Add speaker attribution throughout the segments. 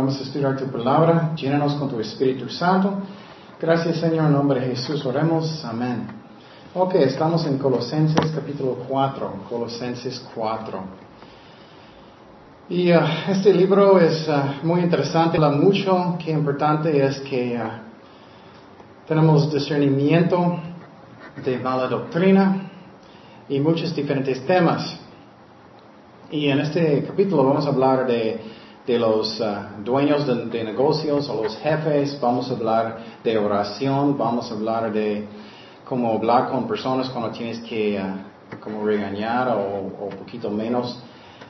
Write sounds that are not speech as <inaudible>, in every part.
Speaker 1: podamos estudiar tu palabra. Llénanos con tu Espíritu Santo. Gracias, Señor, en nombre de Jesús. Oremos. Amén. Ok, estamos en Colosenses capítulo 4. Colosenses 4. Y uh, este libro es uh, muy interesante. La mucho que importante es que uh, tenemos discernimiento de mala doctrina y muchos diferentes temas. Y en este capítulo vamos a hablar de, de los uh, dueños de, negocios o los jefes, vamos a hablar de oración, vamos a hablar de cómo hablar con personas cuando tienes que uh, como regañar o, un poquito menos.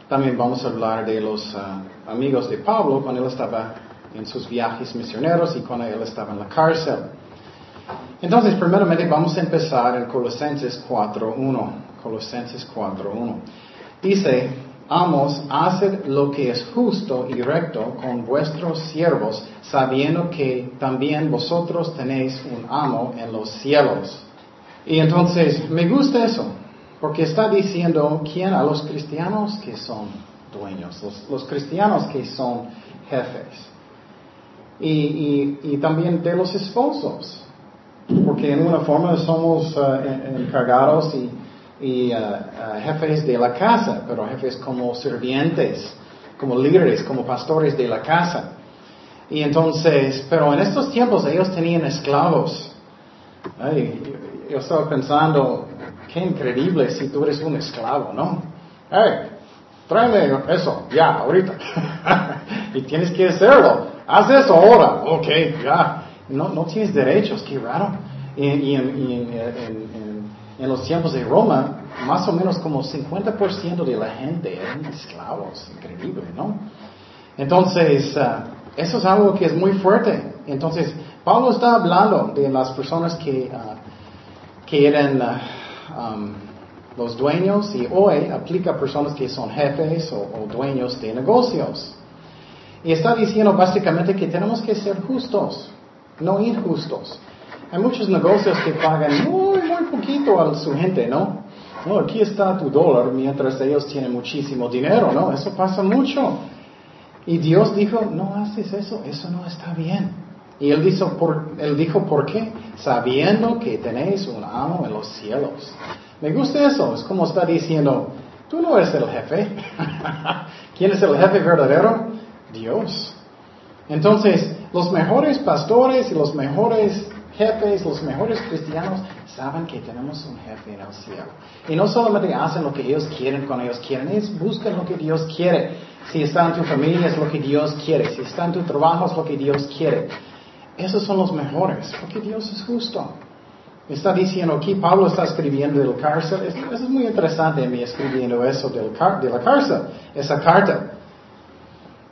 Speaker 1: También vamos a hablar de los uh, amigos de Pablo cuando él estaba en sus viajes misioneros y cuando él estaba en la cárcel. Entonces, primeramente vamos a empezar en Colosenses 4.1. Colosenses 4.1. Dice, amos, haced lo que es justo y recto con vuestros siervos, sabiendo que también vosotros tenéis un amo en los cielos. Y entonces, me gusta eso, porque está diciendo quién a los cristianos que son dueños, los, cristianos que son jefes. Y, también de los esposos, porque en una forma somos uh, encargados y y uh, jefes de la casa, pero jefes como sirvientes, como líderes, como pastores de la casa. Y entonces, pero en estos tiempos ellos tenían esclavos. Ay, yo, yo estaba pensando, qué increíble si tú eres un esclavo, ¿no? Hey, tráeme eso, ya, ahorita. <laughs> y tienes que hacerlo. Haz eso ahora. Ok, ya. No, no tienes derechos, qué raro. Y, y, y en, en, en los tiempos de Roma, más o menos como 50% de la gente eran esclavos. Increíble, ¿no? Entonces, uh, eso es algo que es muy fuerte. Entonces, Pablo está hablando de las personas que, uh, que eran um, los dueños y hoy aplica a personas que son jefes o, o dueños de negocios. Y está diciendo básicamente que tenemos que ser justos, no injustos. Hay muchos negocios que pagan muy, muy poquito a su gente, ¿no? No, aquí está tu dólar mientras ellos tienen muchísimo dinero, ¿no? Eso pasa mucho. Y Dios dijo, no haces eso, eso no está bien. Y él dijo, por, él dijo, ¿por qué? Sabiendo que tenéis un amo en los cielos. Me gusta eso, es como está diciendo, tú no eres el jefe. <laughs> ¿Quién es el jefe verdadero? Dios. Entonces, los mejores pastores y los mejores jefes, los mejores cristianos, saben que tenemos un jefe en el cielo. Y no solamente hacen lo que ellos quieren cuando ellos quieren, buscan lo que Dios quiere. Si está en tu familia es lo que Dios quiere. Si está en tu trabajo es lo que Dios quiere. Esos son los mejores, porque Dios es justo. Está diciendo aquí, Pablo está escribiendo del cárcel. Eso es muy interesante en mí escribiendo eso de la cárcel, esa carta.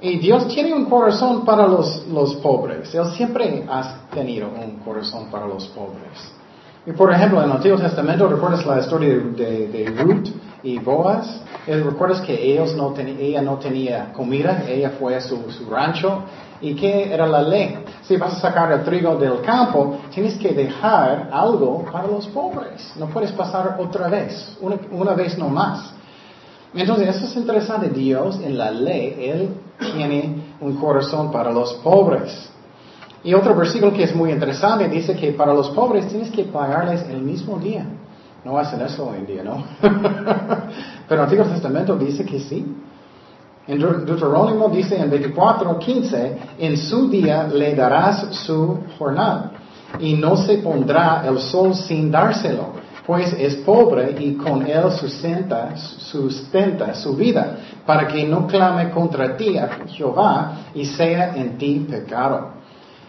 Speaker 1: Y Dios tiene un corazón para los, los pobres. Él siempre ha tenido un corazón para los pobres. Y por ejemplo, en el Antiguo Testamento, ¿recuerdas la historia de, de, Ruth y Boaz? ¿Recuerdas que ellos no ella no tenía comida? Ella fue a su, su, rancho. ¿Y qué era la ley? Si vas a sacar el trigo del campo, tienes que dejar algo para los pobres. No puedes pasar otra vez, una, una vez no más. Entonces, eso es interesante. Dios en la ley, Él tiene un corazón para los pobres. Y otro versículo que es muy interesante dice que para los pobres tienes que pagarles el mismo día. No hacen eso hoy en día, ¿no? <laughs> Pero el Antiguo Testamento dice que sí. En Deuterónimo dice en 24:15, en su día le darás su jornal y no se pondrá el sol sin dárselo pues es pobre y con él sustenta, su vida, para que no clame contra ti a Jehová y sea en ti pecado.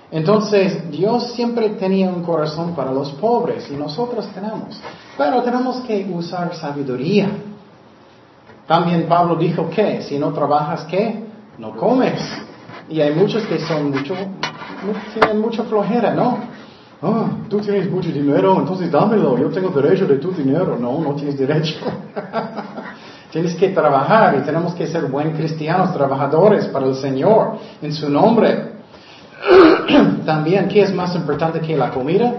Speaker 1: Entonces, Dios siempre tenía un corazón para los pobres y nosotros tenemos, pero tenemos que usar sabiduría. También Pablo dijo que si no trabajas, ¿qué? No comes. Y hay muchos que son mucho, tienen mucha flojera, ¿no? Ah, tú tienes mucho dinero, entonces dámelo, yo tengo derecho de tu dinero. No, no tienes derecho. <laughs> tienes que trabajar y tenemos que ser buen cristianos, trabajadores para el Señor, en su nombre. <clears throat> También, ¿qué es más importante que la comida?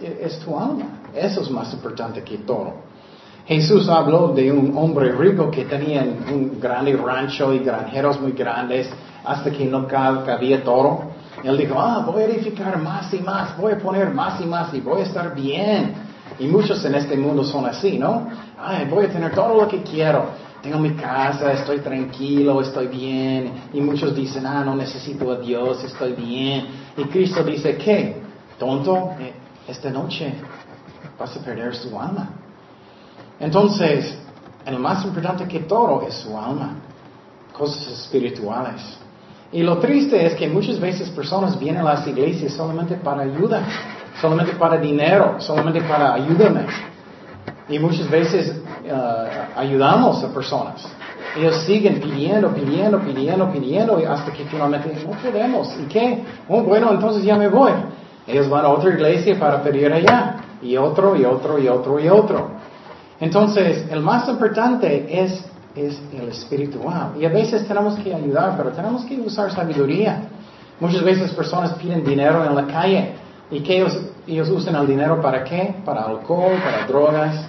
Speaker 1: Es, es tu alma. Eso es más importante que todo. Jesús habló de un hombre rico que tenía un grande rancho y granjeros muy grandes hasta que no cabía todo. Él dijo, ah, voy a edificar más y más, voy a poner más y más y voy a estar bien. Y muchos en este mundo son así, ¿no? Ay, voy a tener todo lo que quiero. Tengo mi casa, estoy tranquilo, estoy bien. Y muchos dicen, ah, no necesito a Dios, estoy bien. Y Cristo dice, ¿qué? Tonto, eh, esta noche vas a perder su alma. Entonces, el más importante que todo es su alma, cosas espirituales. Y lo triste es que muchas veces personas vienen a las iglesias solamente para ayuda, solamente para dinero, solamente para ayudarme. Y muchas veces uh, ayudamos a personas. Ellos siguen pidiendo, pidiendo, pidiendo, pidiendo, hasta que finalmente no podemos. ¿Y qué? Oh, bueno, entonces ya me voy. Ellos van a otra iglesia para pedir allá. Y otro, y otro, y otro, y otro. Entonces, el más importante es, es el espiritual. Y a veces tenemos que ayudar, pero tenemos que usar sabiduría. Muchas veces personas piden dinero en la calle. ¿Y que ellos, ellos usan el dinero para qué? Para alcohol, para drogas.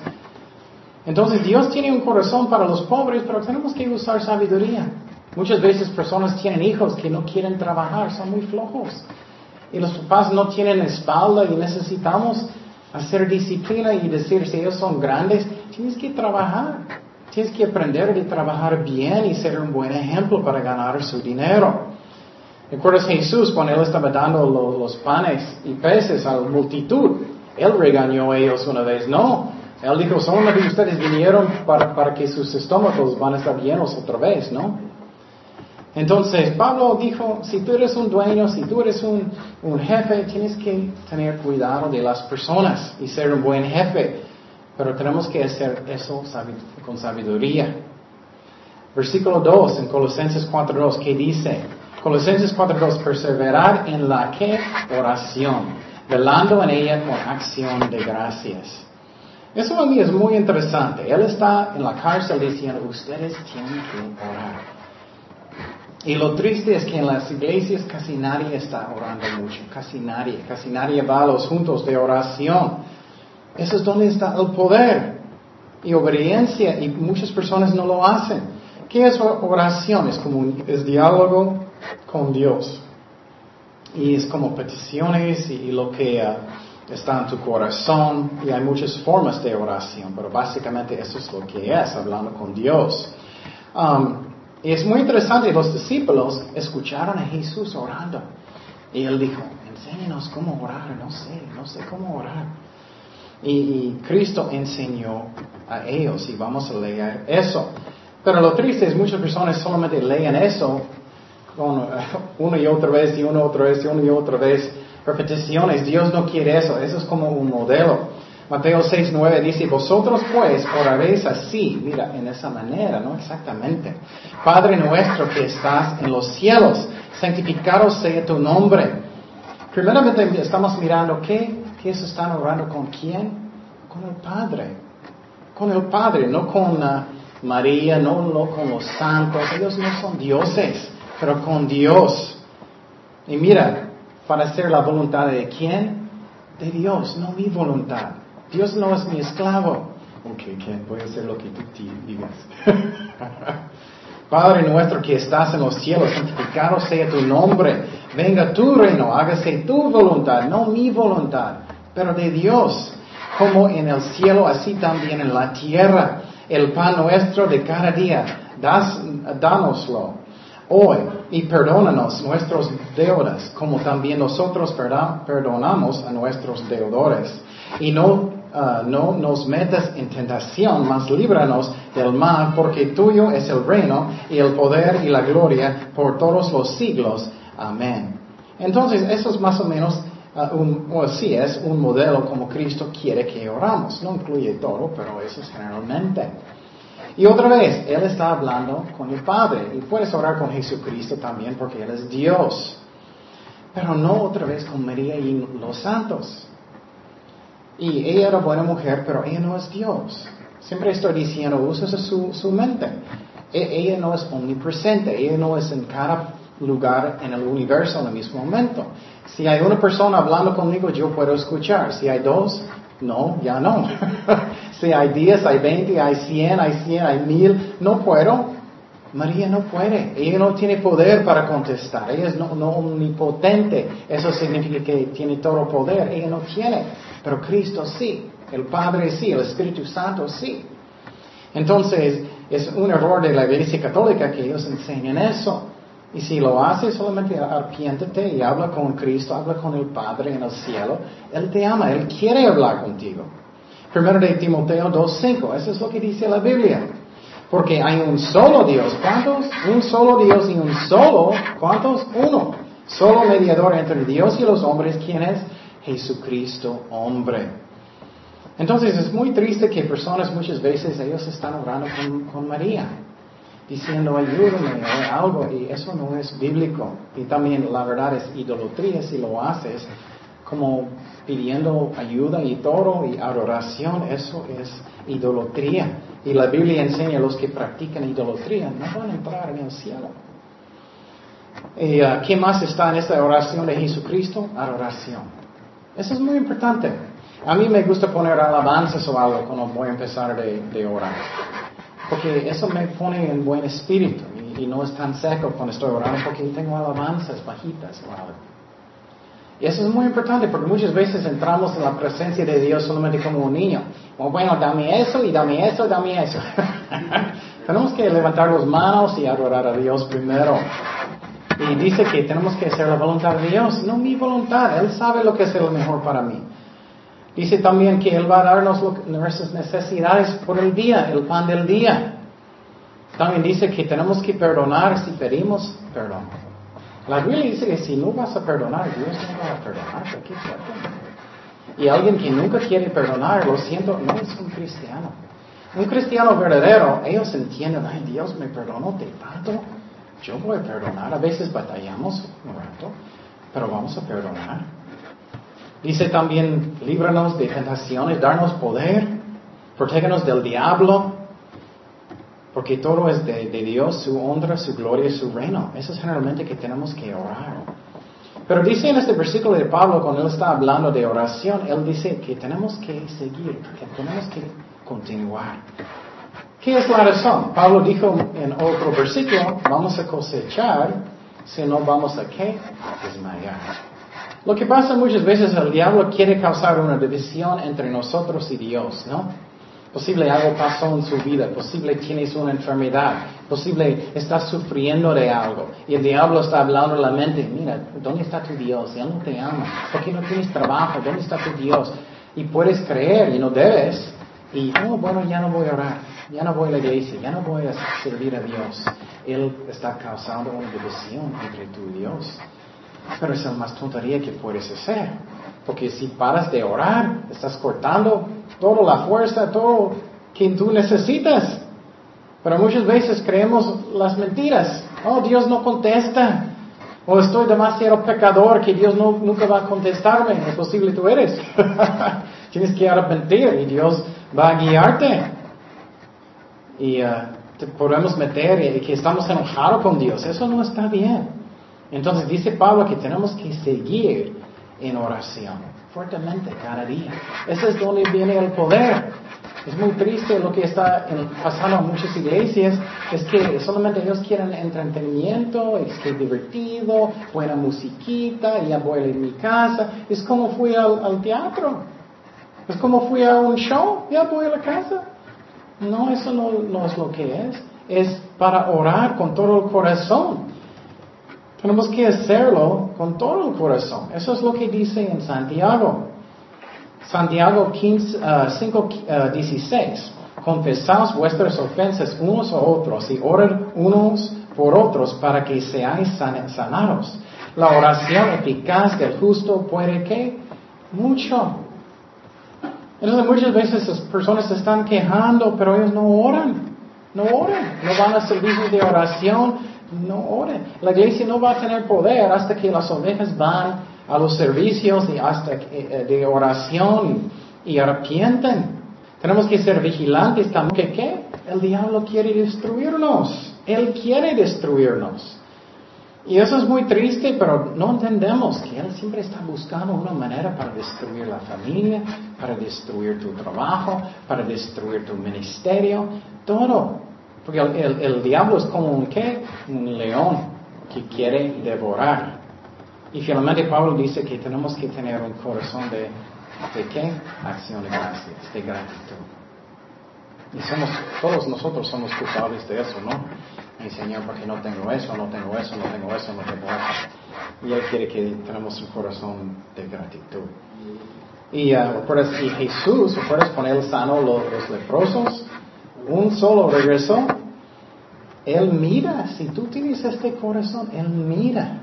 Speaker 1: Entonces Dios tiene un corazón para los pobres, pero tenemos que usar sabiduría. Muchas veces personas tienen hijos que no quieren trabajar, son muy flojos. Y los papás no tienen espalda y necesitamos hacer disciplina y decir, si ellos son grandes, tienes que trabajar. Tienes que aprender de trabajar bien y ser un buen ejemplo para ganar su dinero. ¿Recuerdas Jesús cuando él estaba dando los, panes y peces a la multitud? Él regañó a ellos una vez. No, él dijo, solamente ustedes vinieron para, para que sus estómagos van a estar llenos otra vez, ¿no? Entonces, Pablo dijo, si tú eres un dueño, si tú eres un, jefe, tienes que tener cuidado de las personas y ser un buen jefe. Pero tenemos que hacer eso con sabiduría. Versículo 2 en Colosenses 4.2, ¿qué dice? Colosenses 4.2, perseverar en la que oración, velando en ella con acción de gracias. Eso a mí es muy interesante. Él está en la cárcel diciendo, ustedes tienen que orar. Y lo triste es que en las iglesias casi nadie está orando mucho, casi nadie, casi nadie va a los juntos de oración. Eso es donde está el poder y obediencia y muchas personas no lo hacen. ¿Qué es oración? Es como es diálogo con Dios. Y es como peticiones y, lo que uh, está en tu corazón. Y hay muchas formas de oración, pero básicamente eso es lo que es, hablando con Dios. Um, y es muy interesante, los discípulos escucharon a Jesús orando. Y él dijo, enséñenos cómo orar, no sé, no sé cómo orar. Y, Cristo enseñó a ellos y vamos a leer eso. Pero lo triste es muchas personas solamente leen eso con, una y otra vez y una y otra vez y una y otra vez. Repeticiones, Dios no quiere eso, eso es como un modelo. Mateo 6, 9 dice, vosotros pues oraréis así, mira, en esa manera, ¿no? Exactamente. Padre nuestro que estás en los cielos, santificado sea tu nombre. Primeramente estamos mirando qué, se están orando con quién? Con el Padre. Con el Padre, no con uh, María, no, no con los santos. Ellos no son dioses, pero con Dios. Y mira, para hacer la voluntad de quién? De Dios, no mi voluntad. Dios no es mi esclavo. Ok, voy a lo que tú digas. <laughs> Padre nuestro que estás en los cielos, santificado sea tu nombre. Venga tu reino, hágase tu voluntad, no mi voluntad, pero de Dios. Como en el cielo, así también en la tierra. El pan nuestro de cada día, das, dánoslo hoy y perdónanos nuestros deudas, como también nosotros perdonamos a nuestros deudores. Y no Ah, no nos metas en tentación, mas líbranos del mal, porque tuyo es el reino y el poder y la gloria por todos los siglos. Amén. Entonces, eso es más o menos un, o sí, es un modelo como Cristo quiere que oramos. No incluye todo, pero eso es generalmente. Y otra vez, Él está hablando con el Padre. Y puedes orar con Jesucristo también porque Él es Dios. Pero no otra vez con María y los santos. Y ella era buena mujer, pero ella no es Dios. Siempre estoy diciendo, usa su, su mente. E, ella no es omnipresente, ella no es en cada lugar en el universo en el mismo momento. Si hay una persona hablando conmigo, yo puedo escuchar. Si hay dos, no, ya no. <laughs> si hay diez, hay veinte, hay cien, hay cien, hay mil, no puedo. María no puede, ella no tiene poder para contestar, ella es no, omnipotente, eso significa que tiene todo poder, ella no tiene, pero Cristo sí, el Padre sí, el Espíritu Santo sí. Entonces, es un error de la Iglesia Católica que ellos enseñan eso. Y si lo haces, solamente arpiéntate y habla con Cristo, habla con el Padre en el cielo. Él te ama, Él quiere hablar contigo. Primero de Timoteo 2.5, eso es lo que dice la Biblia. Porque hay un solo Dios. ¿Cuántos? Un solo Dios y un solo, ¿cuántos? Uno. Solo mediador entre Dios y los hombres. ¿Quién es? Jesucristo, hombre. Entonces es muy triste que personas muchas veces ellos están orando con, María, diciendo ayúdame o algo, y eso no es bíblico. Y también la verdad es idolatría si lo haces como pidiendo ayuda y todo y adoración, eso es idolatría. Y la Biblia enseña a los que practican idolatría no van a entrar en el cielo. ¿Y uh, qué más está en esta oración de Jesucristo? Adoración. Eso es muy importante. A mí me gusta poner alabanzas o algo cuando voy a empezar de, orar. Porque eso me pone en buen espíritu y, no es tan seco cuando estoy orando porque tengo alabanzas bajitas o. Y eso es muy importante porque muchas veces entramos en la presencia de Dios solamente como un niño. bueno, dame eso y dame eso, dame eso. <laughs> tenemos que levantar las manos y adorar a Dios primero. Y dice que tenemos que hacer la voluntad de Dios, no mi voluntad. Él sabe lo que es lo mejor para mí. Dice también que Él va a darnos nuestras necesidades por el día, el pan del día. También dice que tenemos que perdonar si pedimos perdón. La Biblia dice que si no vas a perdonar, Dios no va a perdonar. ¿Qué y alguien que nunca quiere perdonar, lo siento, no es un cristiano. Un cristiano verdadero, ellos entienden, ay, Dios me perdonó de tanto, yo voy a perdonar. A veces batallamos un rato, pero vamos a perdonar. Dice también, líbranos de tentaciones, darnos poder, protégenos del diablo, porque todo es de, Dios, su honra, su gloria y su reino. Eso es generalmente que tenemos que orar. Pero dice en este versículo de Pablo, cuando él está hablando de oración, él dice que tenemos que seguir, que tenemos que continuar. ¿Qué es la razón? Pablo dijo en otro versículo, vamos a cosechar, si no vamos a qué? Desmayar. Lo que pasa muchas veces, el diablo quiere causar una división entre nosotros y Dios, ¿no? Posible algo pasó en su vida, posible tienes una enfermedad, posible estás sufriendo de algo. Y el diablo está hablando en la mente, mira, ¿dónde está tu Dios? Él no te ama. ¿Por qué no tienes trabajo? ¿Dónde está tu Dios? Y puedes creer y no debes. Y, oh, bueno, ya no voy a orar, ya no voy a la iglesia, ya no voy a servir a Dios. Él está causando una división entre y Dios. Pero es la más tontería que puedes hacer. Porque si paras de orar, estás cortando toda la fuerza, todo que tú necesitas. Pero muchas veces creemos las mentiras. Oh, Dios no contesta. O estoy demasiado pecador que Dios no, nunca va a contestarme. Es posible tú eres. <laughs> Tienes que arrepentir y Dios va a guiarte. Y uh, podemos meter y que estamos enojados con Dios. Eso no está bien. Entonces dice Pablo que tenemos que seguir en oración fuertemente cada día. Ese es donde viene el poder. Es muy triste lo que está pasando en muchas iglesias, es que solamente ellos quieren entretenimiento, es que divertido, buena musiquita, ya voy a mi casa. Es como fui al, teatro, es como fui a un show, ya voy a la casa. No, eso no, no es lo que es. Es para orar con todo el corazón. Tenemos que hacerlo con todo el corazón. Eso es lo que dice en Santiago. Santiago 5, 16. Confesaos vuestras ofensas unos a otros y oren unos por otros para que seáis sanados. La oración eficaz del justo puede que mucho. Entonces muchas veces las personas se están quejando, pero ellos no oran. No oran. No van a servicios de oración no oren. La iglesia no va a tener poder hasta que las ovejas van a los servicios y hasta eh, de oración y arrepienten. Tenemos que ser vigilantes también. ¿Qué? El diablo quiere destruirnos. Él quiere destruirnos. Y eso es muy triste, pero no entendemos que Él siempre está buscando una manera para destruir la familia, para destruir tu trabajo, para destruir tu ministerio, todo. Porque el, diablo es como un qué? Un león que quiere devorar. Y finalmente Pablo dice que tenemos que tener un corazón de, ¿de qué? Acción de gracias, de gratitud. Y somos, todos nosotros somos culpables de eso, ¿no? Mi Señor, porque no tengo eso, no tengo eso, no tengo eso, no tengo eso. Y Él quiere que tenemos un corazón de gratitud. Y, uh, y Jesús, ¿recuerdas cuando Él sanó los, los leprosos? Un solo regresó. Él mira, si tú tienes este corazón, Él mira.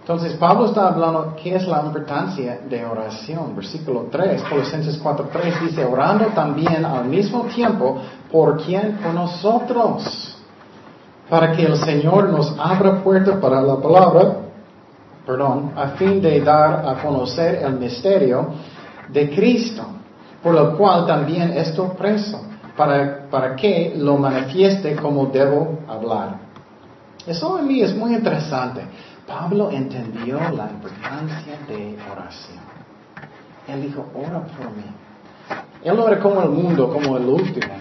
Speaker 1: Entonces Pablo está hablando qué es la importancia de oración. Versículo 3, Colosenses 4.3 dice, orando también al mismo tiempo por quien, por nosotros, para que el Señor nos abra puerta para la palabra, perdón, a fin de dar a conocer el misterio de Cristo, por lo cual también estoy preso, para, para que lo manifieste como debo hablar. Eso en mí es muy interesante. Pablo entendió la importancia de oración. Él dijo, ora por mí. Él no era como el mundo, como el último.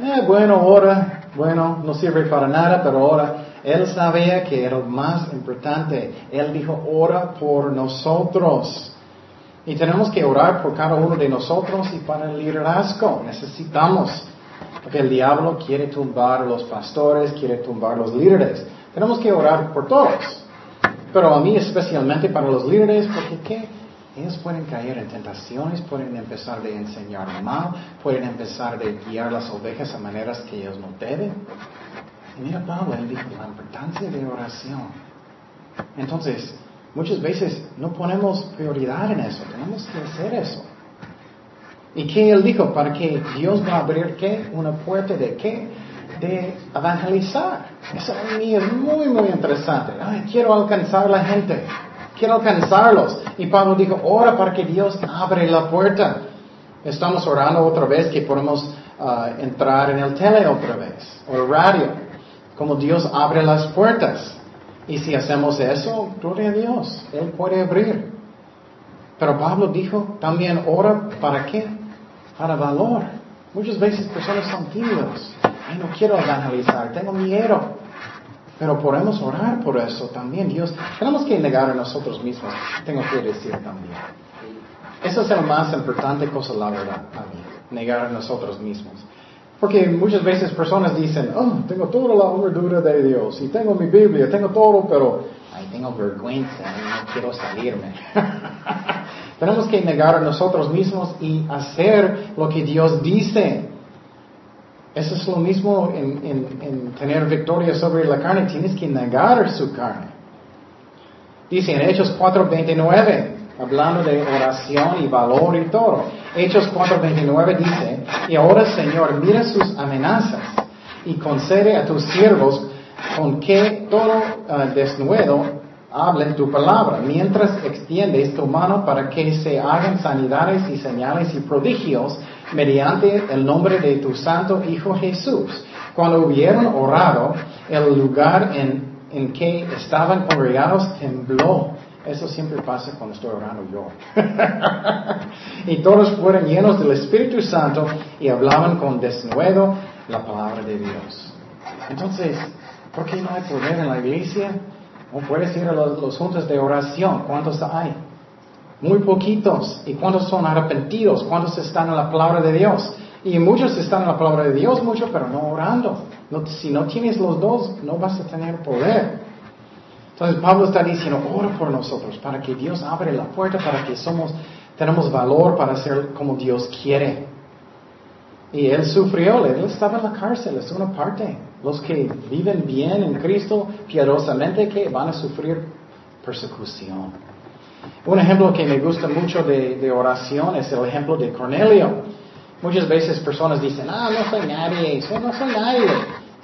Speaker 1: Eh, bueno, ora, bueno, no sirve para nada, pero ora. Él sabía que era lo más importante. Él dijo, ora por nosotros. Y tenemos que orar por cada uno de nosotros y para el liderazgo. Necesitamos. Porque el diablo quiere tumbar los pastores, quiere tumbar los líderes. Tenemos que orar por todos. Pero a mí especialmente para los líderes, porque ¿qué? Ellos pueden caer en tentaciones, pueden empezar de enseñar mal, pueden empezar de guiar las ovejas a maneras que ellos no deben. Y mira Pablo, él dijo la importancia de oración. Entonces, muchas veces no ponemos prioridad en eso, tenemos que hacer eso. ¿Y qué él dijo? Para que Dios va a abrir qué? Una puerta de qué? de evangelizar. Eso a mí es muy, muy interesante. Ay, quiero alcanzar a la gente. Quiero alcanzarlos. Y Pablo dijo, ora para que Dios abre la puerta. Estamos orando otra vez que podemos ah, entrar en el tele otra vez, o radio. Como Dios abre las puertas. Y si hacemos eso, gloria a Dios, Él puede abrir. Pero Pablo dijo también, ora para qué? Para valor. Muchas veces personas son tímidos ay, no quiero evangelizar, tengo miedo. Pero podemos orar por eso también. Dios, tenemos que negar a nosotros mismos, tengo que decir también. Eso es la más importante cosa, la verdad, a negar a nosotros mismos. Porque muchas veces personas dicen, oh, tengo toda la armadura de Dios y tengo mi Biblia, tengo todo, pero, ay, tengo vergüenza, no quiero salirme. <laughs> Tenemos que negar a nosotros mismos y hacer lo que Dios dice. Eso es lo mismo en, tener victoria sobre la carne. Tienes que negar su carne. Dice en Hechos 4.29, hablando de oración y valor y todo. Hechos 4.29 dice, y ahora Señor, mira sus amenazas y concede a tus siervos con que todo uh, desnudo hablen tu palabra, mientras extiendes tu mano para que se hagan sanidades y señales y prodigios mediante el nombre de tu santo Hijo Jesús. Cuando hubieron orado, el lugar en, en que estaban congregados tembló. Eso siempre pasa cuando estoy orando yo. <laughs> y todos fueron llenos del Espíritu Santo y hablaban con desnudo la palabra de Dios. Entonces, ¿por qué no hay poder en la iglesia? ¿O puedes ir a los, los de oración? ¿Cuántos hay? Muy poquitos. ¿Y cuántos son arrepentidos? ¿Cuántos están en la palabra de Dios? Y muchos están en la palabra de Dios, mucho, pero no orando. si no tienes los dos, no vas a tener poder. Entonces Pablo está diciendo, ora por nosotros, para que Dios abre la puerta, para que somos, tenemos valor para ser como Dios quiere. Y él sufrió, él estaba en la cárcel, es una parte. Los que viven bien en Cristo, piadosamente, que van a sufrir persecución. Un ejemplo que me gusta mucho de, oración es el ejemplo de Cornelio. Muchas veces personas dicen, ah, no soy nadie, no soy nadie,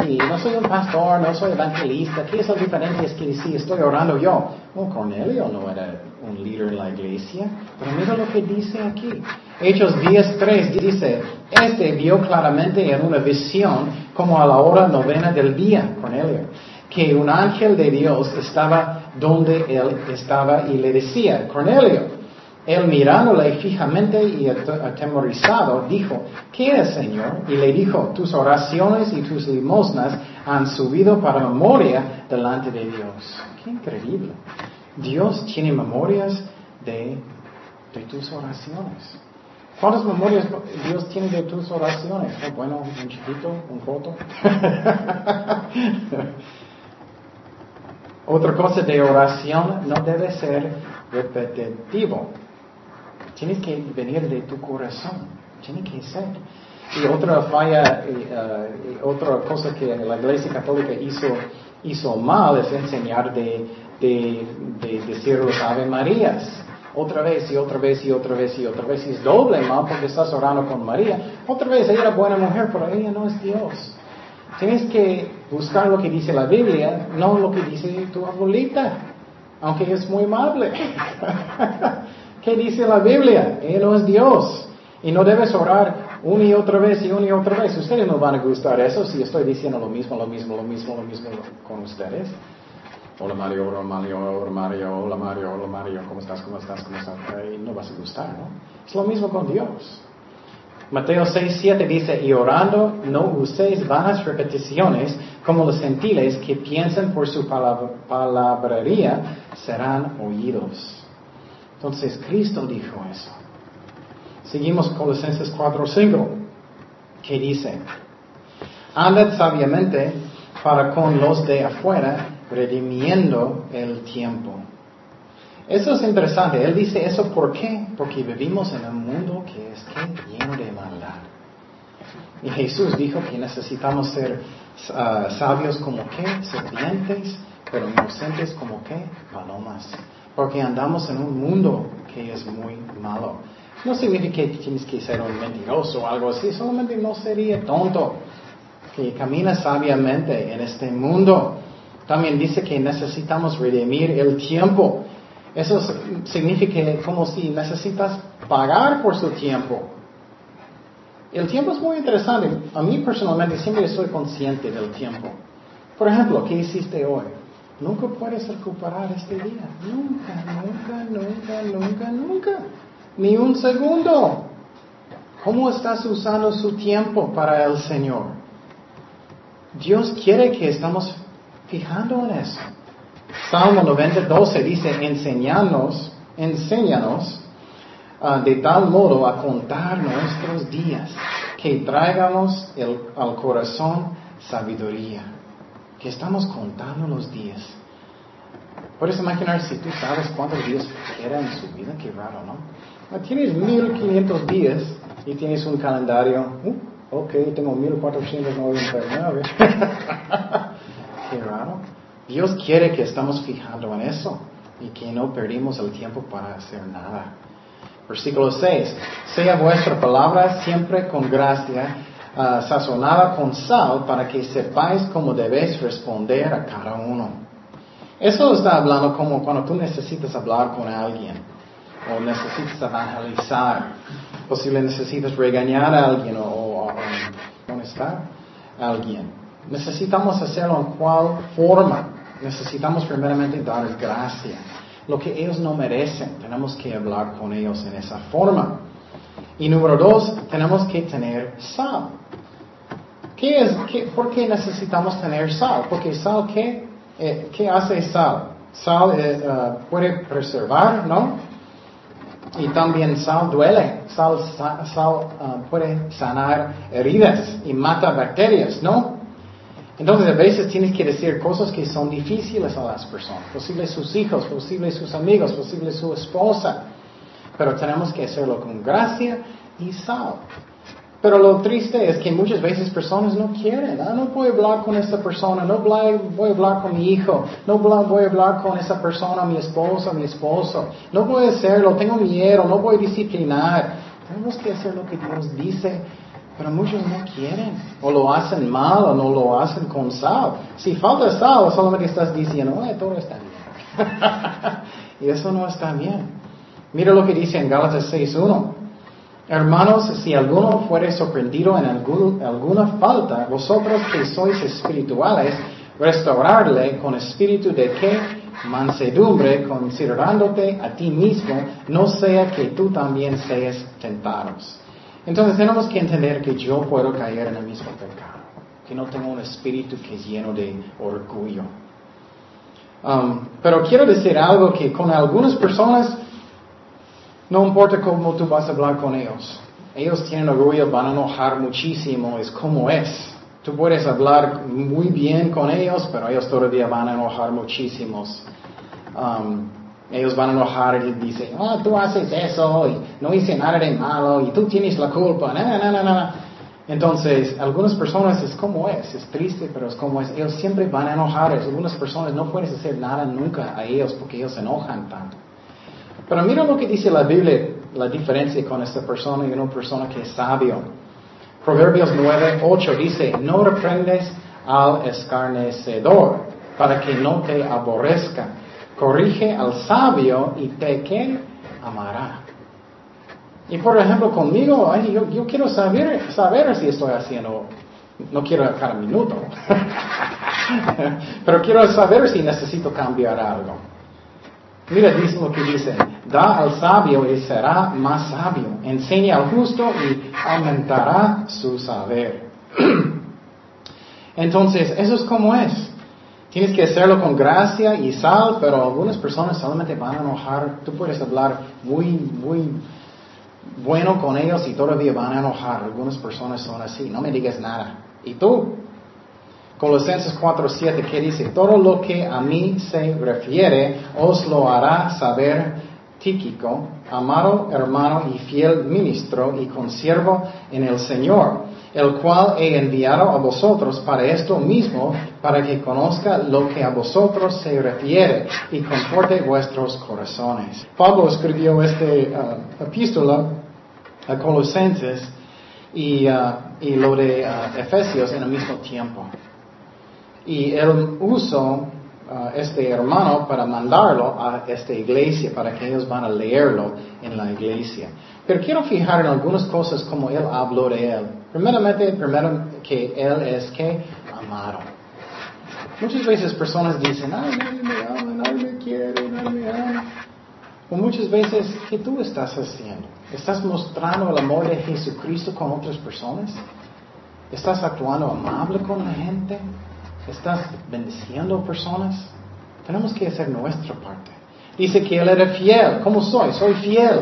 Speaker 1: no soy un pastor, no soy evangelista, ¿qué es la diferencia? Es que sí, estoy orando yo. Oh, Cornelio no era un líder en la iglesia, pero mira lo que dice aquí. Hechos 10.3 dice, este vio claramente en una visión como a la hora novena del día, Cornelio, que un ángel de Dios estaba donde él estaba y le decía, Cornelio, Él mirándole fijamente y atemorizado, dijo, ¿qué es, Señor? Y le dijo, tus oraciones y tus limosnas han subido para memoria delante de Dios. Qué increíble. Dios tiene memorias de, tus oraciones. ¿Cuántas memorias Dios tiene de tus oraciones? Bueno, un chiquito, un foto. <laughs> Otra cosa de oración no debe ser repetitivo. Tienes que venir de tu corazón. Tiene que ser. Y otra falla, uh, otra cosa que la Iglesia Católica hizo, hizo mal es enseñar de, de, de decir los Ave Marías. Otra vez y otra vez y otra vez y otra vez. Y es doble mal porque estás orando con María. Otra vez, ella era buena mujer, pero ella no es Dios. Tienes que buscar lo que dice la Biblia, no lo que dice tu abuelita, aunque es muy amable. <laughs> ¿Qué dice la Biblia? Él no es Dios. Y no debes orar una y otra vez y una y otra vez. Ustedes no van a gustar eso si estoy diciendo lo mismo, lo mismo, lo mismo, lo mismo con ustedes. Hola Mario, hola Mario, hola Mario, hola Mario, hola Mario, ¿cómo estás? ¿Cómo estás? ¿Cómo estás? Y no vas a gustar, ¿no? Es lo mismo con Dios. Mateo 6, 7 dice, y orando no uséis vanas repeticiones como los gentiles que piensan por su palabrería serán oídos. Entonces Cristo dijo eso. Seguimos Colosenses 4, 5, que dice, andad sabiamente para con los de afuera, redimiendo el tiempo. Eso es interesante. Él dice eso ¿por qué? Porque vivimos en un mundo que es lleno de maldad. Y Jesús dijo que necesitamos ser ah, sabios como que serpientes, pero inocentes como que palomas porque andamos en un mundo que es muy malo. No significa que tienes que ser un mentiroso o algo así, solamente no sería tonto que camina sabiamente en este mundo. También dice que necesitamos redimir el tiempo. Eso significa como si necesitas pagar por su tiempo. El tiempo es muy interesante. A mí personalmente siempre soy consciente del tiempo. Por ejemplo, ¿qué hiciste hoy? Nunca puedes recuperar este día. Nunca, nunca, nunca, nunca, nunca. Ni un segundo. ¿Cómo estás usando su tiempo para el Señor? Dios quiere que estamos fijando en eso. Salmo 90, 12 dice, enseñanos, enséñanos uh, de tal modo a contar nuestros días, que traigamos al corazón sabiduría que estamos contando los días. Puedes imaginar si tú sabes cuántos días quedan en su vida, qué raro, ¿no? Ah, tienes 1500 días y tienes un calendario, uh, ok, tengo 1499. <laughs> qué raro. Dios quiere que estamos fijando en eso y que no perdimos el tiempo para hacer nada. Versículo 6. Sea vuestra palabra siempre con gracia uh, sazonada con sal para que sepáis cómo debéis responder a cada uno. Eso está hablando como cuando tú necesitas hablar con alguien o necesitas evangelizar, posible necesitas regañar a alguien o, amonestar a alguien. Necesitamos hacerlo en cual forma. Necesitamos primeramente dar gracia. Lo que ellos no merecen, tenemos que hablar con ellos en esa forma. Y número dos, tenemos que tener sal. ¿Qué es, ¿Por qué necesitamos tener sal? Porque sal, ¿qué, eh, ¿qué hace sal? Sal eh, uh, puede preservar, ¿no? Y también sal duele. Sal, sal uh, puede sanar heridas y mata bacterias, ¿no? Entonces a veces tienes que decir cosas que son difíciles a las personas, posible sus hijos, posible sus amigos, posible su esposa, pero tenemos que hacerlo con gracia y sal. Pero lo triste es que muchas veces personas no quieren. Ah, no voy a hablar con esta persona, no voy a hablar con mi hijo, no voy a hablar con esa persona, mi esposa, mi esposo. No voy a hacerlo, tengo miedo, no voy a disciplinar. Tenemos que hacer lo que Dios dice, pero muchos no quieren. O lo hacen mal o no lo hacen con sal. Si falta sal, solamente estás diciendo, todo está bien. <laughs> y eso no está bien. Mira lo que dice en Gálatas 6.1. Hermanos, si alguno fuere sorprendido en alguna falta, vosotros que sois espirituales, restaurarle con espíritu de que mansedumbre, considerándote a ti mismo, no sea que tú también seas tentados. Entonces tenemos que entender que yo puedo caer en el mismo pecado, que no tengo un espíritu que es lleno de orgullo. Um, pero quiero decir algo que con algunas personas no importa cómo tú vas a hablar con ellos. Ellos tienen orgullo, van a enojar muchísimo, es como es. Tú puedes hablar muy bien con ellos, pero ellos todavía van a enojar muchísimos. Um, ellos van a enojar y dicen, oh, tú haces eso, y no hice nada de malo, y tú tienes la culpa, Entonces, algunas personas es como es, es triste, pero es como es. Ellos siempre van a enojar. Algunas personas no puedes hacer nada nunca a ellos porque ellos se enojan tanto. Pero mira lo que dice la Biblia, la diferencia con esta persona y una persona que es sabio. Proverbios 9, 8 dice, no reprendes al escarnecedor para que no te aborrezca. Corrige al sabio y te que amará. Y por ejemplo, conmigo, yo, yo, quiero saber, saber si estoy haciendo, no quiero cada minuto, <laughs> pero quiero saber si necesito cambiar algo. Mira, dice lo que dice, da al sabio y será más sabio, enseña al justo y aumentará su saber. <clears throat> Entonces, eso es como es. Tienes que hacerlo con gracia y sal, pero algunas personas solamente van a enojar. Tú puedes hablar muy, muy bueno con ellos y todavía van a enojar. Algunas personas son así. No me digas nada. ¿Y tú? Colosenses 4:7 que dice, todo lo que a mí se refiere os lo hará saber Tíquico, amado hermano y fiel ministro y consiervo en el Señor, el cual he enviado a vosotros para esto mismo, para que conozca lo que a vosotros se refiere y conforte vuestros corazones. Pablo escribió esta uh, epístola a Colosenses y, uh, y lo de uh, Efesios en el mismo tiempo. Y él usó uh, este hermano para mandarlo a esta iglesia, para que ellos van a leerlo en la iglesia. Pero quiero fijar en algunas cosas como él habló de él. Primeramente, primero que él es que amado. Muchas veces personas dicen, ay, nadie me ama, nadie me quiere, nadie me ama. O muchas veces, ¿qué tú estás haciendo? ¿Estás mostrando el amor de Jesucristo con otras personas? ¿Estás actuando amable con la gente? ¿Estás bendiciendo personas? Tenemos que hacer nuestra parte. Dice que él era fiel. ¿Cómo soy? Soy fiel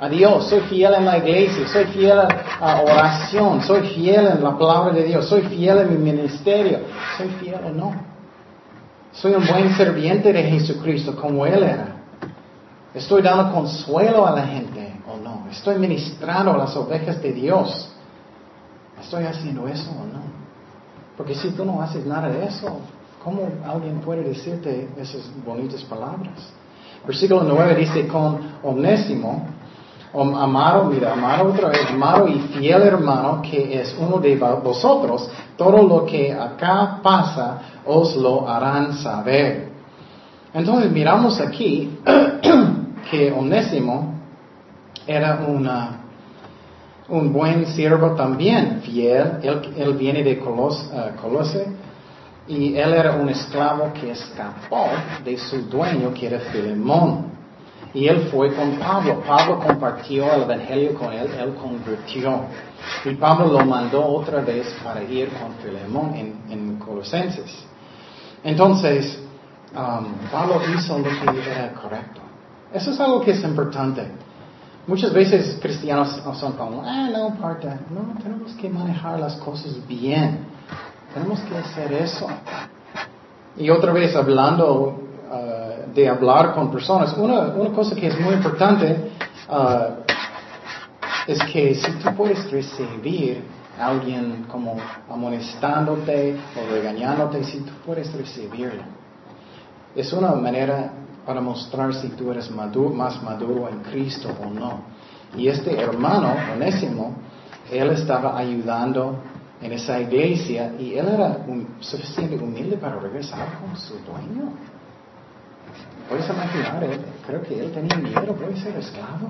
Speaker 1: a Dios, soy fiel en la iglesia, soy fiel a oración, soy fiel en la palabra de Dios, soy fiel en mi ministerio. ¿Soy fiel o no? Soy un buen serviente de Jesucristo como Él era. Estoy dando consuelo a la gente o no. Estoy ministrando a las ovejas de Dios. ¿Estoy haciendo eso o no? Porque si tú no haces nada de eso, ¿cómo alguien puede decirte esas bonitas palabras? Versículo 9 dice, con onésimo, amado, mira, amado otra vez, amado y fiel hermano que es uno de vosotros, todo lo que acá pasa os lo harán saber. Entonces miramos aquí <clears throat> que Onésimo era una un buen siervo también, fiel. Él, viene de Colos, Colose y él era un esclavo que escapó de su dueño, que era Filemón. Y él fue con Pablo. Pablo compartió el Evangelio con él, él convirtió. Y Pablo lo mandó otra vez para ir con Filemón en, Colosenses. Entonces, um, Pablo hizo lo que era correcto. Eso es algo que es importante. Muchas veces cristianos son como, ah, no importa, no, tenemos que manejar las cosas bien, tenemos que hacer eso. Y otra vez hablando uh, de hablar con personas, una, una, cosa que es muy importante uh, es que si tú puedes recibir a alguien como amonestándote o regañándote, si tú puedes recibirlo, es una manera para mostrar si tú eres más maduro en Cristo o no. Y este hermano, Onésimo, él estaba ayudando en esa iglesia y él era un, suficientemente humilde para regresar con su dueño. Puedes imaginar, él, creo que él tenía miedo, puede ser esclavo.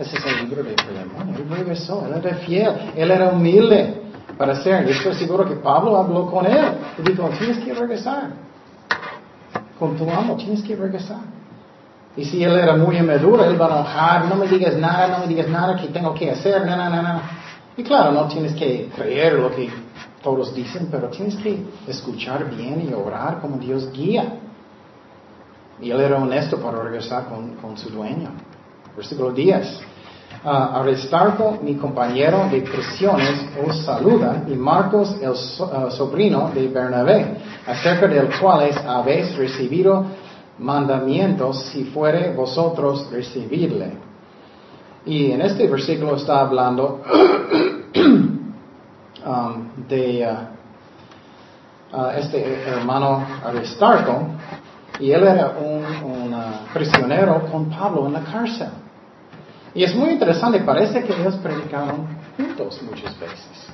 Speaker 1: Ese es el libro de Filemón. Él regresó, él era fiel, él era humilde. para hacer. Y estoy seguro que Pablo habló con él y dijo, tienes que regresar. Con tu amo, tienes que regresar. Y si él era muy inmaduro, él va a enojar, no me digas nada, no me digas nada que tengo que hacer, nada, nada, nada. Y claro, no tienes que creer lo que todos dicen, pero tienes que escuchar bien y orar como Dios guía. Y él era honesto para regresar con, su dueño. Versículo 10. Uh, Aristarco, mi compañero de prisiones, os saluda, y Marcos, el uh, sobrino de Bernabé, acerca del cual habéis recibido mandamientos si fuere vosotros recibirle. Y en este versículo está hablando <coughs> um, de uh, este hermano Aristarco, y él era un, prisionero con Pablo en la cárcel. Y es muy interesante, parece que ellos predicaron juntos muchas veces.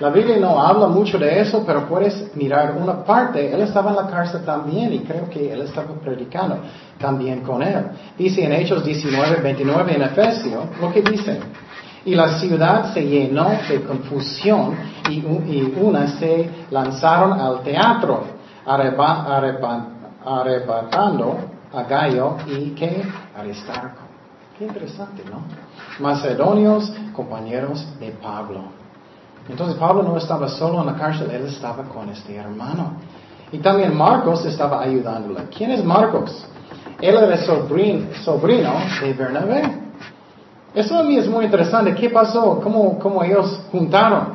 Speaker 1: La Biblia no habla mucho de eso, pero puedes mirar una parte. Él estaba en la cárcel también y creo que él estaba predicando también con él. Dice en Hechos 19, 29 en Efesio, lo que dice. Y la ciudad se llenó de confusión y, y unas se lanzaron al teatro, arrebatando a Gallo y que Aristarco. Qué interesante, ¿no? Macedonios, compañeros de Pablo. Entonces Pablo no estaba solo en la cárcel, él estaba con este hermano. Y también Marcos estaba ayudándole. ¿Quién es Marcos? Él era sobrino, sobrino de Bernabé. Eso a mí es muy interesante. ¿Qué pasó? ¿Cómo, cómo ellos juntaron?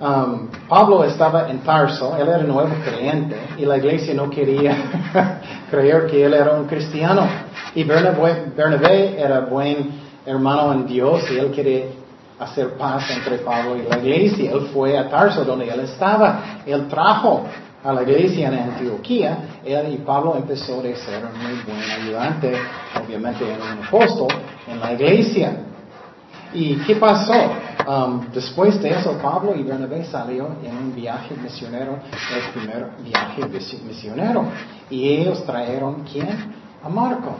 Speaker 1: Um, Pablo estaba en Tarso, él era nuevo creyente y la iglesia no quería <laughs> creer que él era un cristiano. Y Bernabé, Bernabé era buen hermano en Dios y él quería hacer paz entre Pablo y la iglesia. Él fue a Tarso donde él estaba. Él trajo a la iglesia en Antioquía. Él y Pablo empezó a ser muy buen ayudante, obviamente un apóstol en la iglesia. ¿Y qué pasó? Um, después de eso, Pablo y Bernabé salieron en un viaje misionero, el primer viaje misionero. Y ellos trajeron, ¿quién? A Marco.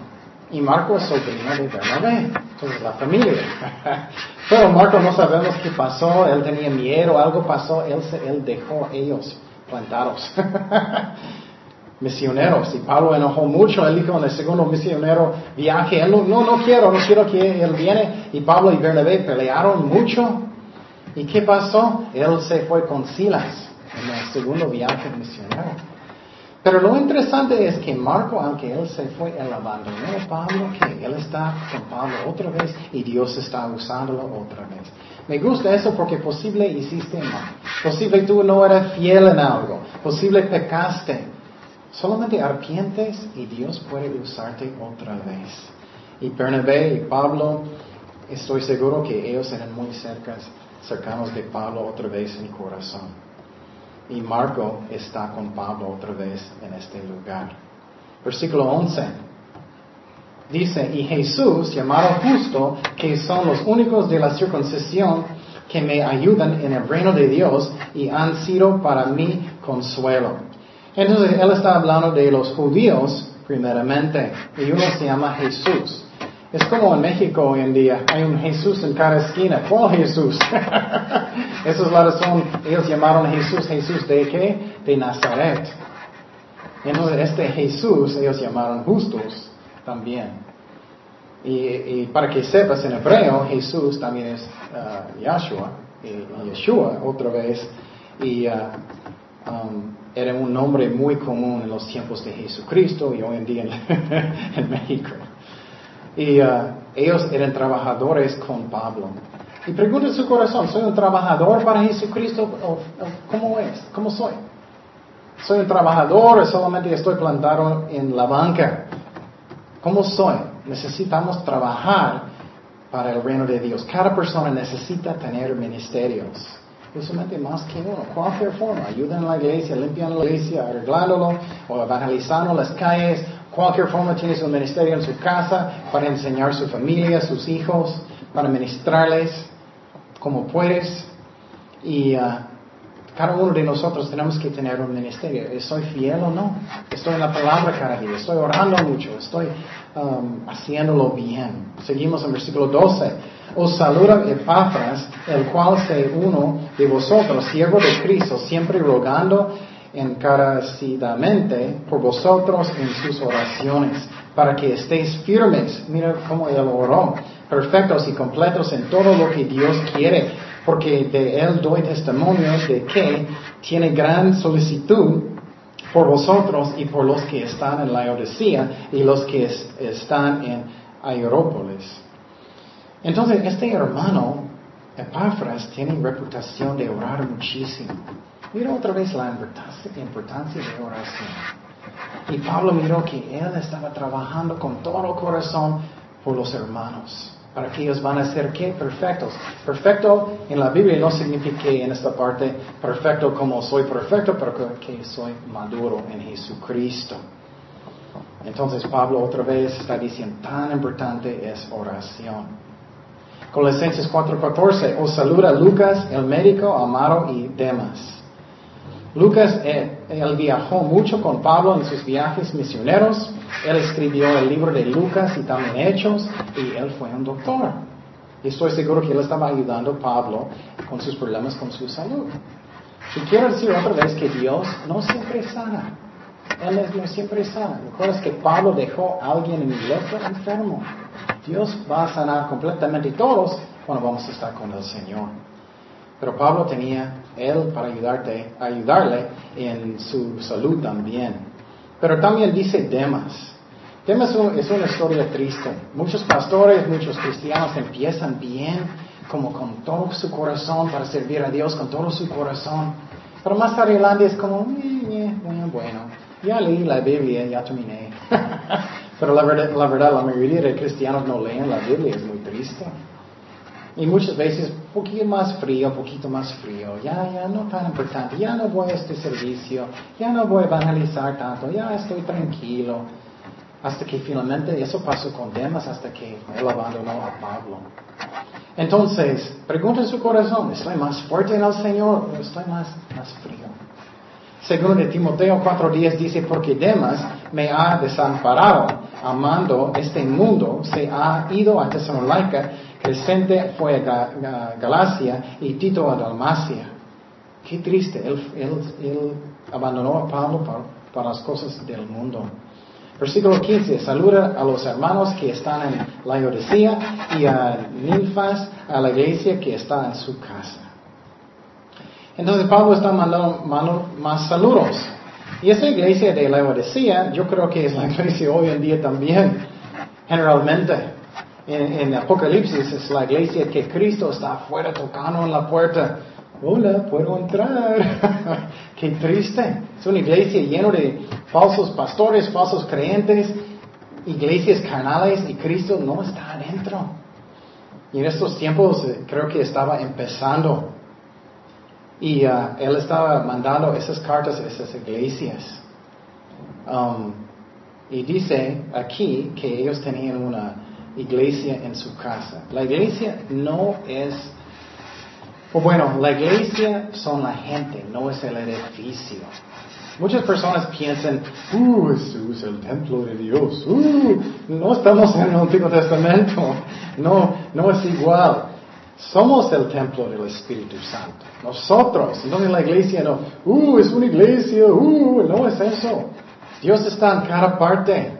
Speaker 1: Y Marco es sobrino de Bernabé. Entonces, la familia. <laughs> Pero Marco no sabemos qué pasó. Él tenía miedo, algo pasó. Él, se, él dejó ellos plantados. <laughs> misioneros. Y Pablo enojó mucho. Él dijo en el segundo misionero viaje, él no, no, quiero, no quiero que él viene. Y Pablo y Bernabé pelearon mucho. ¿Y qué pasó? Él se fue con Silas en el segundo viaje misionero. Pero lo interesante es que Marco, aunque él se fue, él abandonó a Pablo, que él está con Pablo otra vez y Dios está usándolo otra vez. Me gusta eso porque posible hiciste mal. Posible tú no eras fiel en algo. Posible pecaste. Solamente arpientes y Dios puede usarte otra vez. Y Bernabé y Pablo, estoy seguro que ellos eran muy cercanos, cercanos de Pablo otra vez en corazón. Y Marco está con Pablo otra vez en este lugar. Versículo 11. Dice, y Jesús, llamado justo, que son los únicos de la circuncisión que me ayudan en el reino de Dios y han sido para mí consuelo. Entonces, él está hablando de los judíos primeramente, y uno se llama Jesús. Es como en México hoy en día, hay un Jesús en cada esquina. ¿Cuál Jesús? Esa es la razón, ellos llamaron a Jesús Jesús de qué? De Nazaret. Entonces, este Jesús ellos llamaron justos también. Y, para que sepas, en hebreo Jesús también es uh, Yahshua, y, Yeshua otra vez. Y uh, um, era un nombre muy común en los tiempos de Jesucristo y hoy en día en <laughs> México. Y uh, ellos eran trabajadores con Pablo. Y pregunta en su corazón, ¿soy un trabajador para Jesucristo? ¿O, cómo es? ¿Cómo soy? ¿Soy un trabajador o solamente estoy plantado en la banca? ¿Cómo soy? Necesitamos trabajar para el reino de Dios. Cada persona necesita tener ministerios. Usualmente más que uno, cualquier forma. Ayudan en la iglesia, limpian la iglesia, arreglándolo, o evangelizando las calles, cualquier forma tienes un ministerio en su casa para enseñar a su familia, a sus hijos, para ministrarles como puedes. Y uh, Cada uno de nosotros tenemos que tener un ministerio. ¿Estoy fiel o no? Estoy en la palabra cada día. Estoy orando mucho. Estoy um, haciéndolo bien. Seguimos en versículo 12. Os saluda Epafras, el cual se uno de vosotros, siervo de Cristo, siempre rogando encarecidamente por vosotros en sus oraciones, para que estéis firmes. Mira cómo él oró, perfectos y completos en todo lo que Dios quiere, porque de él doy testimonio de que tiene gran solicitud por vosotros y por los que están en la Odisea y los que están en Aerópolis. Entonces, este hermano, Epafras, tiene reputación de orar muchísimo. Mira otra vez la importancia de oración. Y Pablo miró que él estaba trabajando con todo corazón por los hermanos, para que ellos van a ser qué? Perfectos. Perfecto en la Biblia no significa en esta parte perfecto como soy perfecto, pero que soy maduro en Jesucristo. Entonces Pablo otra vez está diciendo, tan importante es oración. Colosenses 4:14, os saluda Lucas, el médico, Amaro y Demas. Lucas, eh, él, viajó mucho con Pablo en sus viajes misioneros. Él escribió el libro de Lucas y también Hechos, y él fue un doctor. Y estoy seguro que él estaba ayudando a Pablo con sus problemas con su salud. Y quiero decir otra vez que Dios no siempre sana. Él no siempre sana. Recuerdas que Pablo dejó a alguien en letra enfermo. Dios va a sanar completamente todos cuando vamos a estar con el Señor. Pero Pablo tenía él para ayudarte, ayudarle en su salud también. Pero también dice Demas. Demas es una historia triste. Muchos pastores, muchos cristianos empiezan bien, como con todo su corazón para servir a Dios, con todo su corazón. Pero más adelante es como, bueno, bueno, ya leí la Biblia, ya terminé. <laughs> Pero la verdad, la verdad, la mayoría de cristianos no leen la Biblia, es muy triste. Y muchas veces, un poquito más frío, un poquito más frío, ya, ya no tan importante, ya no voy a este servicio, ya no voy a evangelizar tanto, ya estoy tranquilo. Hasta que finalmente eso pasó con Demas, hasta que él abandonó a Pablo. Entonces, pregunta en su corazón, ¿estoy más fuerte en el Señor o estoy más, más frío? Según de Timoteo 4.10 dice, porque Demas me ha desamparado, amando este mundo, se ha ido a Tesalónica Crescente fue a Galacia y Tito a Dalmacia. Qué triste, él, abandonó a Pablo para, las cosas del mundo. Versículo 15, saluda a los hermanos que están en la Odisea y a Ninfas, a la iglesia que está en su casa. Entonces Pablo está mandando más saludos. Y esa iglesia de la Odisea, yo creo que es la iglesia hoy en día también, generalmente en, Apocalipsis es la iglesia que Cristo está afuera tocando en la puerta. Hola, puedo entrar. <laughs> Qué triste. Es una iglesia llena de falsos pastores, falsos creyentes, iglesias carnales y Cristo no está adentro. Y en estos tiempos eh, creo que estaba empezando. Y uh, él estaba mandando esas cartas a esas iglesias. Um, y dice aquí que ellos tenían una iglesia en su casa. La iglesia no es, o bueno, la iglesia son la gente, no es el edificio. Muchas personas piensan, uh, Jesús es el templo de Dios, uh, no estamos en el Antiguo Testamento, no, no es igual. Somos el templo del Espíritu Santo. Nosotros, no en la iglesia, no, uh, es una iglesia, uh, no es eso. Dios está en cada parte.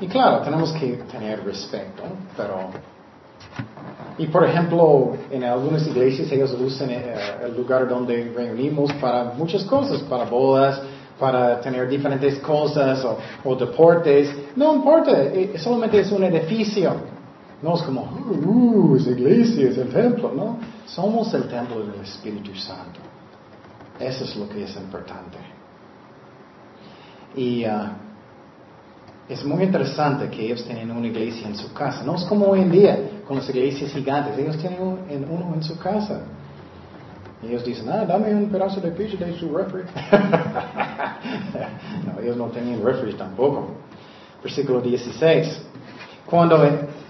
Speaker 1: Y claro, tenemos que tener respeto, pero... Y por ejemplo, en algunas iglesias ellos usan eh, el lugar donde reunimos para muchas cosas, para bodas, para tener diferentes cosas o, deportes. No importa, eh, solamente es un edificio. No es como, uh, es iglesia, es el templo, ¿no? Somos el templo del Espíritu Santo. Eso es lo que es importante. Y uh, es muy interesante que ellos tienen una iglesia en su casa. No es como hoy en día con las iglesias gigantes. Ellos tienen uno en su casa. Y ellos dicen, ah, dame un pedazo de pizza de su refri. <laughs> no, ellos no tenían refri tampoco. Versículo 16. Cuando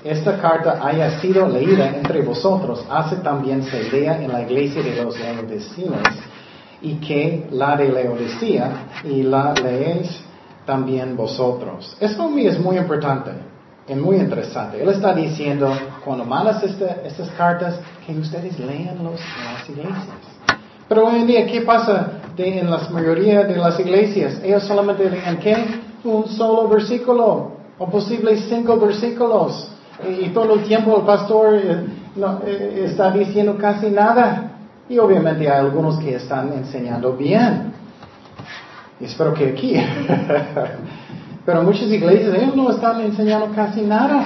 Speaker 1: esta carta haya sido leída entre vosotros, hace también se lea en la iglesia de los vecinos y que la de Laodicea y la leéis también vosotros. Esto a mí es muy importante y muy interesante. Él está diciendo, cuando mandas este, estas cartas, que ustedes lean los, las iglesias. Pero hoy en día, ¿qué pasa en la mayoría de las iglesias? Ellos solamente leen, ¿qué? Un solo versículo, o posible cinco versículos. Y, todo el tiempo el pastor eh, no, eh, está diciendo casi nada. Y obviamente hay algunos que están enseñando bien. Y espero que aquí. <laughs> Pero muchas iglesias, ellos no están enseñando casi nada.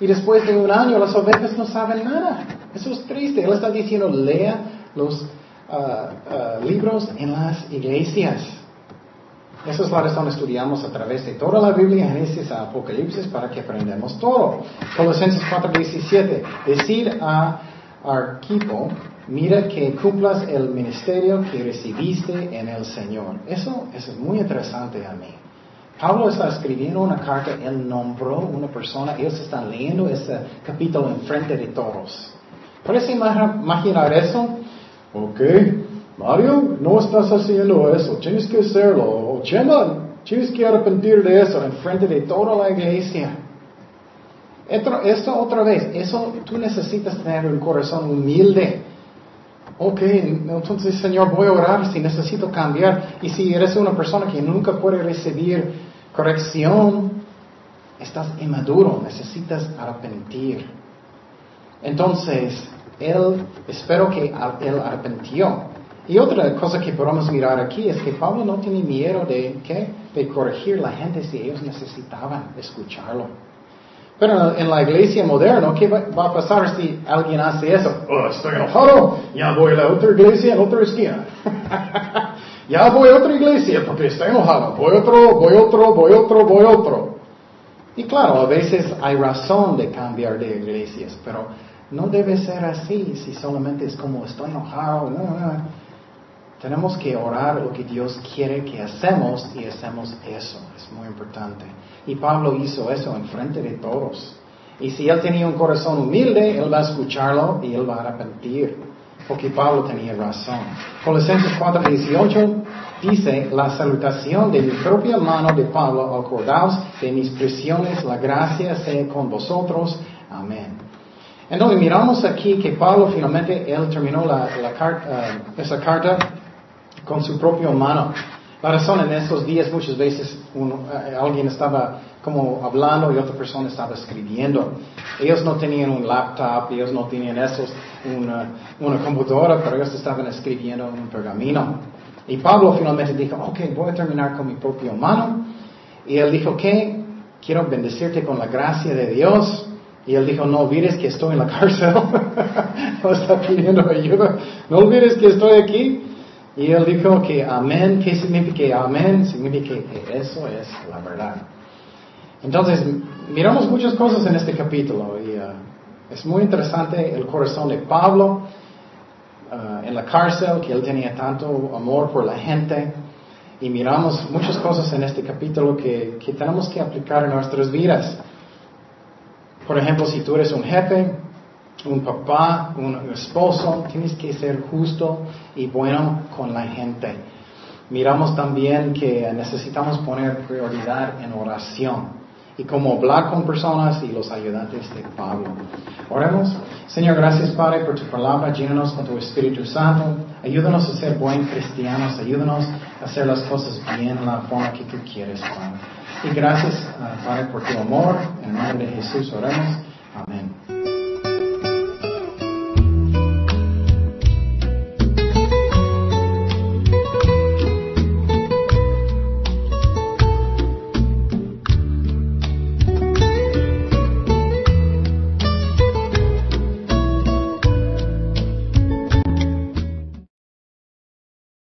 Speaker 1: Y después de un año las ovejas no saben nada. Eso es triste. Él está diciendo, lea los ah, ah, libros en las iglesias. Esa es la razón estudiamos a través de toda la Biblia, Génesis a Apocalipsis, para que aprendamos todo. Colosenses 4:17. Decir a Arquipo, mira que cumplas el ministerio que recibiste en el Señor. Eso, eso es muy interesante a mí. Pablo está escribiendo una carta, él nombró una persona, ellos están leyendo ese capítulo en frente de todos. ¿Puedes imaginar eso? Ok, Mario, no estás haciendo eso, tienes que hacerlo. O Chema, tienes que arrepentir de eso en frente de toda la iglesia. Esto, otra vez, eso tú necesitas tener un corazón humilde. Ok, entonces Señor, voy a orar si necesito cambiar. Y si eres una persona que nunca puede recibir corrección, estás inmaduro, necesitas arrepentir. Entonces, él, espero que él arrepentió. Y otra cosa que podemos mirar aquí es que Pablo no tiene miedo de, ¿qué? de corregir la gente si ellos necesitaban escucharlo. Pero en la iglesia moderna, ¿qué va, a pasar si alguien hace eso? Oh, estoy enojado, ya voy a la otra iglesia en otra esquina. <laughs> ya voy a otra iglesia porque estoy enojado. Voy otro, voy otro, voy otro, voy otro. Y claro, a veces hay razón de cambiar de iglesias, pero no debe ser así si solamente es como estoy enojado. Tenemos que orar lo que Dios quiere que hacemos y hacemos eso. Es muy importante. Y Pablo hizo eso en frente de todos. Y si él tenía un corazón humilde, él va a escucharlo y él va a arrepentir. Porque Pablo tenía razón. Colosenses 4:18 dice, la salutación de mi propia mano de Pablo, acordaos de mis prisiones, la gracia sea con vosotros. Amén. Entonces miramos aquí que Pablo finalmente, él terminó la, carta, uh, esa carta con su propia mano. La razón en estos días muchas veces eh, alguien estaba como hablando y otra persona estaba escribiendo. Ellos no tenían un laptop, ellos no tenían esos, una, una computadora, pero ellos estaban escribiendo en un pergamino. Y Pablo finalmente dijo, ok, voy a terminar con mi propia mano. Y él dijo, ¿qué? Quiero bendecirte con la gracia de Dios. Y él dijo, no olvides que estoy en la <laughs> cárcel. <laughs> no está pidiendo ayuda. No olvides que estoy aquí. Y él dijo que amén, ¿qué significa amén? Significa que eso es la verdad. Entonces, miramos muchas cosas en este capítulo y uh, es muy interesante el corazón de Pablo uh, en la cárcel, que él tenía tanto amor por la gente. Y miramos muchas cosas en este capítulo que, que tenemos que aplicar en nuestras vidas. Por ejemplo, si tú eres un jefe, un papá, un esposo, tienes que ser justo y bueno con la gente. Miramos también que necesitamos poner prioridad en oración y cómo hablar con personas y los ayudantes de Pablo. Oremos. Señor, gracias Padre por tu palabra, llénanos con tu Espíritu Santo, ayúdanos a ser buenos cristianos, ayúdanos a hacer las cosas bien en la forma que tú quieres, Padre. Y gracias, ah, Padre, por tu amor. En el nombre de Jesús oremos. Amén.